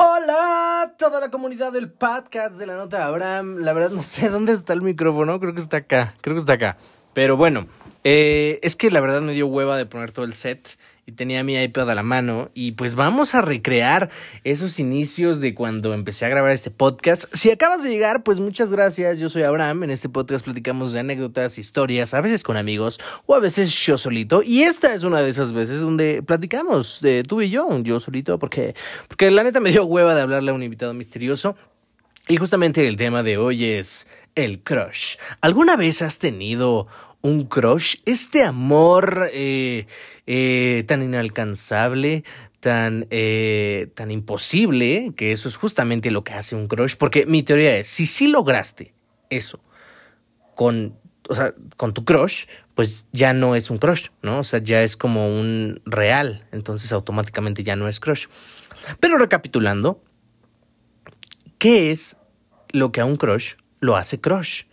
Hola, toda la comunidad del podcast de la nota Abraham. La verdad no sé dónde está el micrófono, creo que está acá, creo que está acá. Pero bueno, eh, es que la verdad me dio hueva de poner todo el set y tenía mi iPad a la mano y pues vamos a recrear esos inicios de cuando empecé a grabar este podcast. Si acabas de llegar, pues muchas gracias. Yo soy Abraham. En este podcast platicamos de anécdotas, historias, a veces con amigos o a veces yo solito. Y esta es una de esas veces donde platicamos de tú y yo, yo solito, porque, porque la neta me dio hueva de hablarle a un invitado misterioso. Y justamente el tema de hoy es el crush. ¿Alguna vez has tenido un crush, este amor eh, eh, tan inalcanzable, tan, eh, tan imposible, que eso es justamente lo que hace un crush, porque mi teoría es, si sí lograste eso con, o sea, con tu crush, pues ya no es un crush, ¿no? O sea, ya es como un real, entonces automáticamente ya no es crush. Pero recapitulando, ¿qué es lo que a un crush lo hace crush?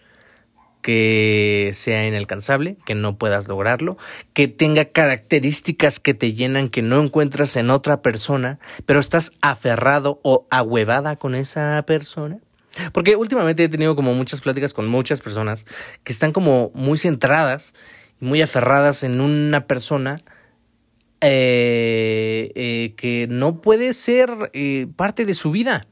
Que sea inalcanzable, que no puedas lograrlo, que tenga características que te llenan que no encuentras en otra persona, pero estás aferrado o ahuevada con esa persona. Porque últimamente he tenido como muchas pláticas con muchas personas que están como muy centradas y muy aferradas en una persona eh, eh, que no puede ser eh, parte de su vida.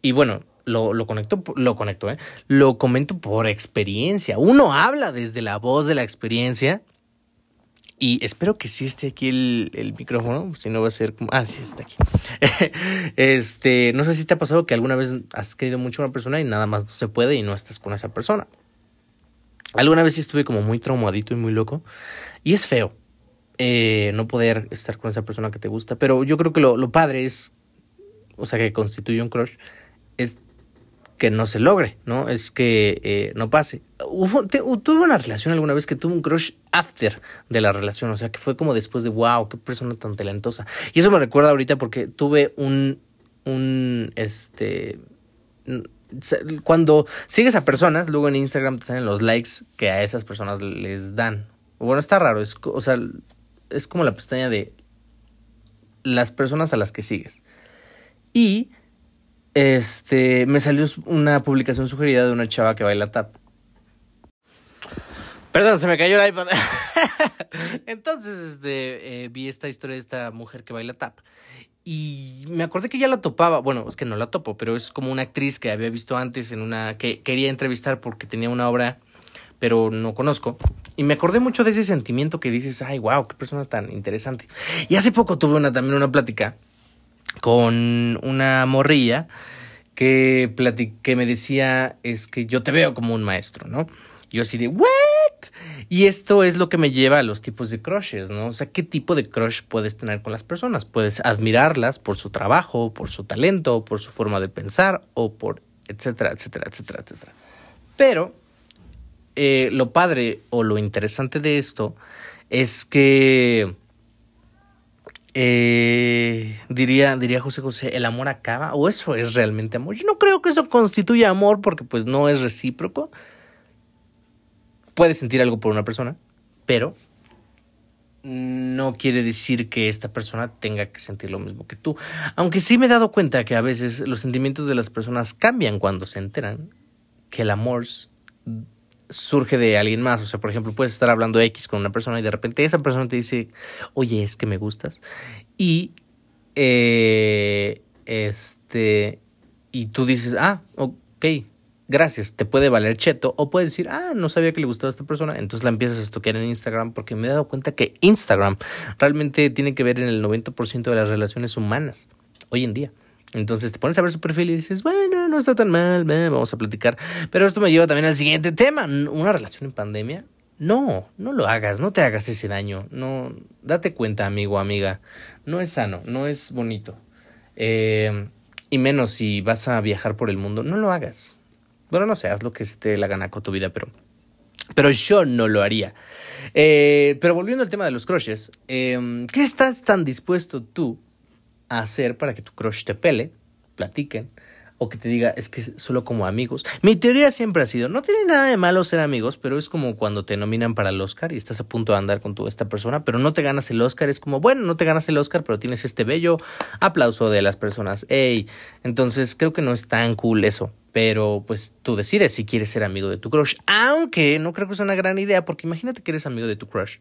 Y bueno, lo, conecto, lo conecto, ¿eh? Lo comento por experiencia. Uno habla desde la voz de la experiencia. Y espero que sí esté aquí el, el micrófono, si no va a ser como... Ah, sí está aquí. este, no sé si te ha pasado que alguna vez has querido mucho a una persona y nada más no se puede y no estás con esa persona. Alguna vez sí estuve como muy traumadito y muy loco. Y es feo eh, no poder estar con esa persona que te gusta. Pero yo creo que lo, lo padre es, o sea, que constituye un crush, que no se logre, ¿no? Es que eh, no pase. tuve una relación alguna vez que tuve un crush after de la relación, o sea, que fue como después de, wow, qué persona tan talentosa. Y eso me recuerda ahorita porque tuve un, un, este, cuando sigues a personas, luego en Instagram te salen los likes que a esas personas les dan. Bueno, está raro, es, o sea, es como la pestaña de las personas a las que sigues. Y este, me salió una publicación sugerida de una chava que baila tap. Perdón, se me cayó el iPad. Entonces, este, eh, vi esta historia de esta mujer que baila tap. Y me acordé que ya la topaba. Bueno, es que no la topo, pero es como una actriz que había visto antes en una. que quería entrevistar porque tenía una obra, pero no conozco. Y me acordé mucho de ese sentimiento que dices, ay, wow, qué persona tan interesante. Y hace poco tuve una, también una plática con una morrilla que, que me decía es que yo te veo como un maestro, ¿no? Yo así de, ¿what? Y esto es lo que me lleva a los tipos de crushes, ¿no? O sea, ¿qué tipo de crush puedes tener con las personas? Puedes admirarlas por su trabajo, por su talento, por su forma de pensar o por etcétera, etcétera, etcétera, etcétera. Pero eh, lo padre o lo interesante de esto es que eh, diría, diría José José, ¿el amor acaba? ¿O eso es realmente amor? Yo no creo que eso constituya amor porque pues no es recíproco. Puedes sentir algo por una persona, pero no quiere decir que esta persona tenga que sentir lo mismo que tú. Aunque sí me he dado cuenta que a veces los sentimientos de las personas cambian cuando se enteran que el amor surge de alguien más. O sea, por ejemplo, puedes estar hablando X con una persona y de repente esa persona te dice, oye, es que me gustas. Y, eh, este, y tú dices, ah, ok, gracias, te puede valer cheto. O puedes decir, ah, no sabía que le gustaba a esta persona. Entonces la empiezas a estoquear en Instagram porque me he dado cuenta que Instagram realmente tiene que ver en el 90% de las relaciones humanas hoy en día. Entonces te pones a ver su perfil y dices, bueno, no está tan mal, vamos a platicar. Pero esto me lleva también al siguiente tema, una relación en pandemia. No, no lo hagas, no te hagas ese daño. No, date cuenta, amigo, amiga. No es sano, no es bonito. Eh, y menos si vas a viajar por el mundo, no lo hagas. Bueno, no sé, haz lo que se te la gana con tu vida, pero, pero yo no lo haría. Eh, pero volviendo al tema de los crushes, eh, ¿qué estás tan dispuesto tú hacer para que tu crush te pele, platiquen, o que te diga es que solo como amigos. Mi teoría siempre ha sido, no tiene nada de malo ser amigos, pero es como cuando te nominan para el Oscar y estás a punto de andar con tu, esta persona, pero no te ganas el Oscar, es como, bueno, no te ganas el Oscar, pero tienes este bello aplauso de las personas. Ey, entonces creo que no es tan cool eso. Pero pues tú decides si quieres ser amigo de tu crush. Aunque no creo que sea una gran idea, porque imagínate que eres amigo de tu crush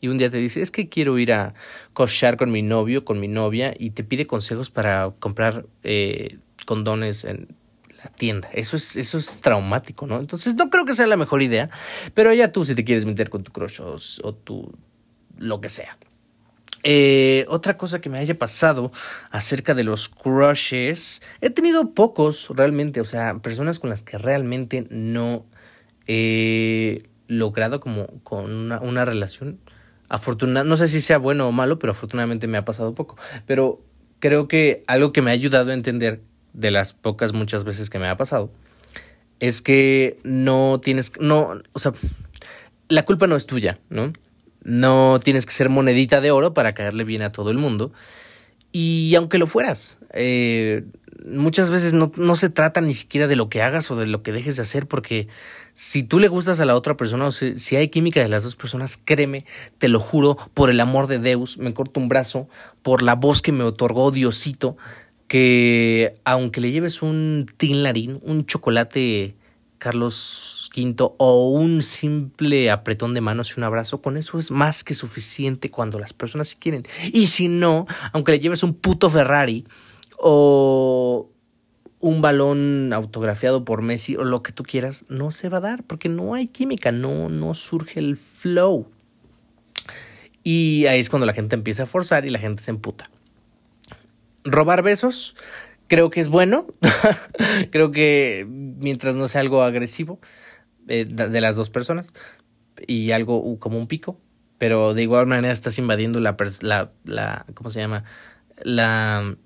y un día te dice, es que quiero ir a cochar con mi novio, con mi novia, y te pide consejos para comprar eh, condones en la tienda. Eso es, eso es traumático, ¿no? Entonces no creo que sea la mejor idea, pero ya tú si te quieres meter con tu crush o, tu lo que sea. Eh, otra cosa que me haya pasado acerca de los crushes, he tenido pocos realmente, o sea, personas con las que realmente no he logrado como con una, relación afortunadamente, no sé si sea bueno o malo, pero afortunadamente me ha pasado poco. Pero creo que algo que me ha ayudado a entender de las pocas muchas veces que me ha pasado es que no tienes, no, o sea, la culpa no es tuya, ¿no? No tienes que ser monedita de oro para caerle bien a todo el mundo. Y aunque lo fueras, eh, muchas veces no, no se trata ni siquiera de lo que hagas o de lo que dejes de hacer, porque si tú le gustas a la otra persona o si, hay química de las dos personas, créeme, te lo juro, por el amor de Deus, me corto un brazo, por la voz que me otorgó Diosito, que aunque le lleves un tinlarín, un chocolate Carlos V o un simple apretón de manos y un abrazo, con eso es más que suficiente cuando las personas quieren. Y si no, aunque le lleves un puto Ferrari o un balón autografiado por Messi o lo que tú quieras, no se va a dar porque no hay química, no, no surge el flow. Y ahí es cuando la gente empieza a forzar y la gente se emputa. Robar besos, creo que es bueno. creo que mientras no sea algo agresivo eh, de las dos personas y algo como un pico, pero de igual manera estás invadiendo la, la, la ¿cómo se llama? La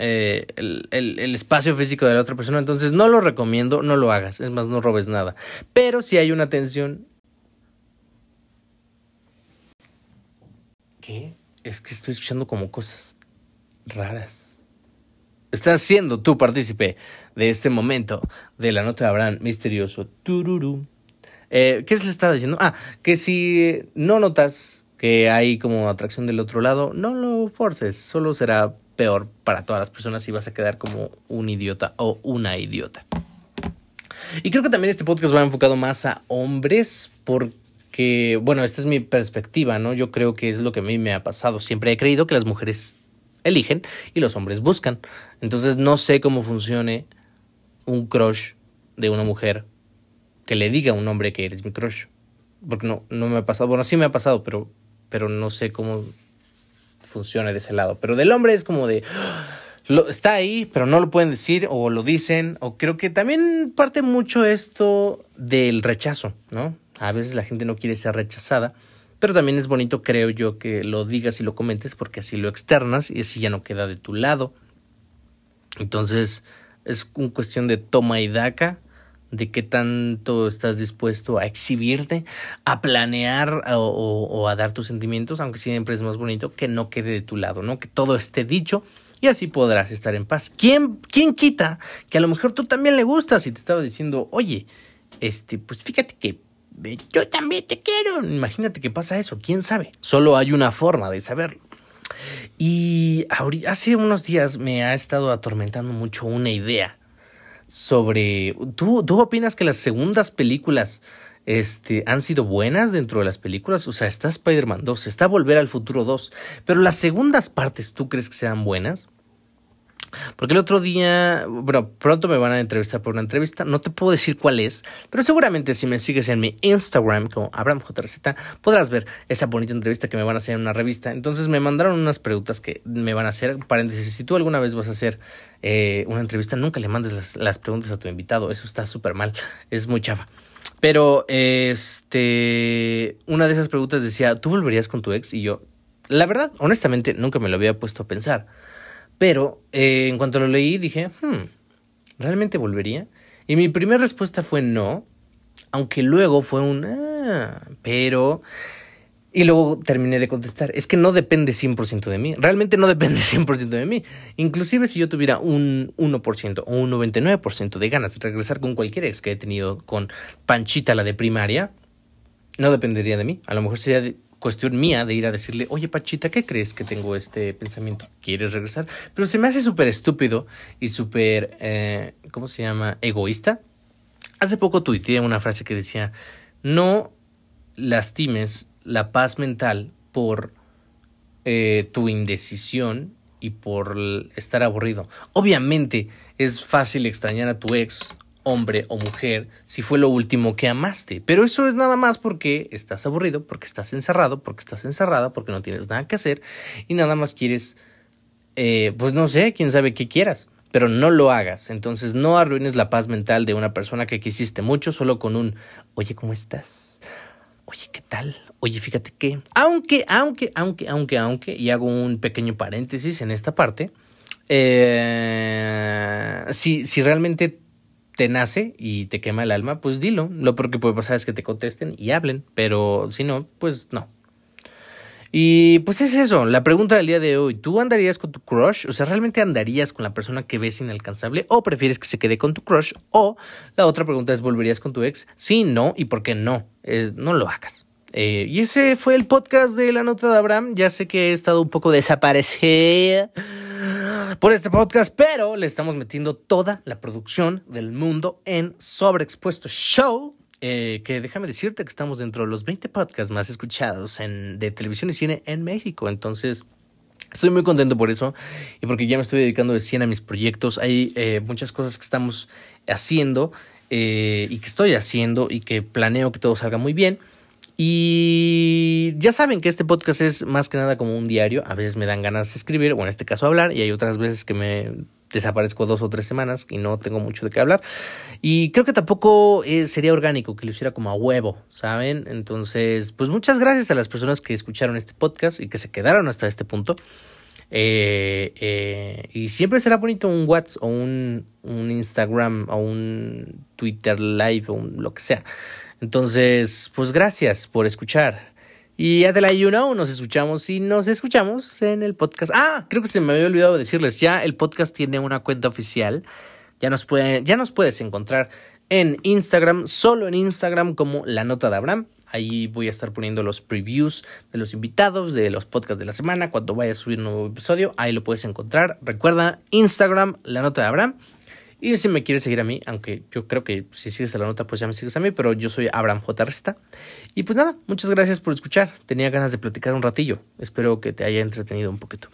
eh, el, el, espacio físico de la otra persona. Entonces no lo recomiendo, no lo hagas. Es más, no robes nada. Pero si hay una tensión... ¿Qué? Es que estoy escuchando como cosas raras. Estás siendo tú partícipe de este momento de la nota de Abraham misterioso. Tururú. Eh, ¿Qué le estaba diciendo? Ah, que si no notas que hay como atracción del otro lado, no lo forces, solo será peor para todas las personas y vas a quedar como un idiota o una idiota. Y creo que también este podcast va enfocado más a hombres porque, bueno, esta es mi perspectiva, ¿no? Yo creo que es lo que a mí me ha pasado. Siempre he creído que las mujeres eligen y los hombres buscan. Entonces no sé cómo funcione un crush de una mujer que le diga a un hombre que eres mi crush. Porque no, no me ha pasado. Bueno, sí me ha pasado, pero, pero no sé cómo funcione de ese lado. Pero del hombre es como de... Lo, está ahí, pero no lo pueden decir o lo dicen. O creo que también parte mucho esto del rechazo, ¿no? A veces la gente no quiere ser rechazada. Pero también es bonito, creo yo, que lo digas y lo comentes porque así lo externas y así ya no queda de tu lado. Entonces es una cuestión de toma y daca de qué tanto estás dispuesto a exhibirte, a planear o, a dar tus sentimientos, aunque siempre es más bonito que no quede de tu lado, ¿no? Que todo esté dicho y así podrás estar en paz. ¿Quién, quién quita que a lo mejor tú también le gustas y te estaba diciendo, oye, este, pues fíjate que yo también te quiero. Imagínate que pasa eso, quién sabe. Solo hay una forma de saberlo. Y hace unos días me ha estado atormentando mucho una idea sobre... ¿Tú, ¿Tú opinas que las segundas películas este, han sido buenas dentro de las películas? O sea, está Spider-Man 2, está Volver al Futuro 2, pero las segundas partes, ¿tú crees que sean buenas? Porque el otro día, bueno, pronto me van a entrevistar por una entrevista, no te puedo decir cuál es, pero seguramente si me sigues en mi Instagram como AbrahamJRZ, podrás ver esa bonita entrevista que me van a hacer en una revista. Entonces me mandaron unas preguntas que me van a hacer, paréntesis, si tú alguna vez vas a hacer eh, una entrevista, nunca le mandes las, las preguntas a tu invitado, eso está súper mal, es muy chafa. Pero, este, una de esas preguntas decía, ¿tú volverías con tu ex? Y yo, la verdad, honestamente, nunca me lo había puesto a pensar. Pero eh, en cuanto lo leí dije, hmm, ¿realmente volvería? Y mi primera respuesta fue no, aunque luego fue un, ah, pero... Y luego terminé de contestar, es que no depende 100% de mí, realmente no depende 100% de mí. Inclusive si yo tuviera un 1% o un 99% de ganas de regresar con cualquier ex que he tenido con Panchita, la de primaria, no dependería de mí. A lo mejor sería cuestión mía de ir a decirle, oye Panchita, ¿qué crees que tengo este pensamiento? ¿Quieres regresar? Pero se me hace súper estúpido y súper, eh, ¿cómo se llama? Egoísta. Hace poco tuiteé una frase que decía, no lastimes la paz mental por eh, tu indecisión y por estar aburrido. Obviamente es fácil extrañar a tu ex, hombre o mujer, si fue lo último que amaste, pero eso es nada más porque estás aburrido, porque estás encerrado, porque estás encerrada, porque no tienes nada que hacer y nada más quieres, eh, pues no sé, quién sabe qué quieras pero no lo hagas. Entonces no arruines la paz mental de una persona que quisiste mucho solo con un, oye, ¿cómo estás? Oye, ¿qué tal? Oye, fíjate que, aunque, aunque, aunque, aunque, aunque, y hago un pequeño paréntesis en esta parte, eh, si, si realmente te nace y te quema el alma, pues dilo. Lo peor que puede pasar es que te contesten y hablen, pero si no, pues no. Y pues es eso, la pregunta del día de hoy, ¿tú andarías con tu crush? O sea, ¿realmente andarías con la persona que ves inalcanzable o prefieres que se quede con tu crush? O la otra pregunta es, ¿volverías con tu ex? Sí, no, y por qué no. no lo hagas. Eh, y ese fue el podcast de la nota de Abraham. Ya sé que he estado un poco desaparecida por este podcast, pero le estamos metiendo toda la producción del mundo en Sobreexpuesto Show. Eh, que déjame decirte que estamos dentro de los 20 podcasts más escuchados en, de televisión y cine en México. Entonces, Estoy muy contento por eso y porque ya me estoy dedicando de 100 a mis proyectos. Hay eh, muchas cosas que estamos haciendo eh, y que estoy haciendo y que planeo que todo salga muy bien. Y ya saben que este podcast es más que nada como un diario. A veces me dan ganas de escribir, o en este caso hablar, y hay otras veces que me desaparezco dos o tres semanas y no tengo mucho de qué hablar. Y creo que tampoco eh, sería orgánico que lo hiciera como a huevo, ¿saben? Entonces, pues muchas gracias a las personas que escucharon este podcast y que se quedaron hasta este punto. Eh, eh, y siempre será bonito un WhatsApp o un, un Instagram o un Twitter Live o lo que sea. Entonces, pues gracias por escuchar. Y Adela, you know, nos escuchamos y nos escuchamos en el podcast. Ah, creo que se me había olvidado decirles, ya el podcast tiene una cuenta oficial. Ya nos, puede, ya nos puedes encontrar en Instagram, solo en Instagram como La Nota de Abraham. Ahí voy a estar poniendo los previews de los invitados, de los podcasts de la semana. Cuando vaya a subir un nuevo episodio, ahí lo puedes encontrar. Recuerda, Instagram, La Nota de Abraham. Y si me quieres seguir a mí, aunque yo creo que si sigues a la nota, pues ya me sigues a mí, pero yo soy Abraham J. Resta. Y pues nada, muchas gracias por escuchar. Tenía ganas de platicar un ratillo. Espero que te haya entretenido un poquito.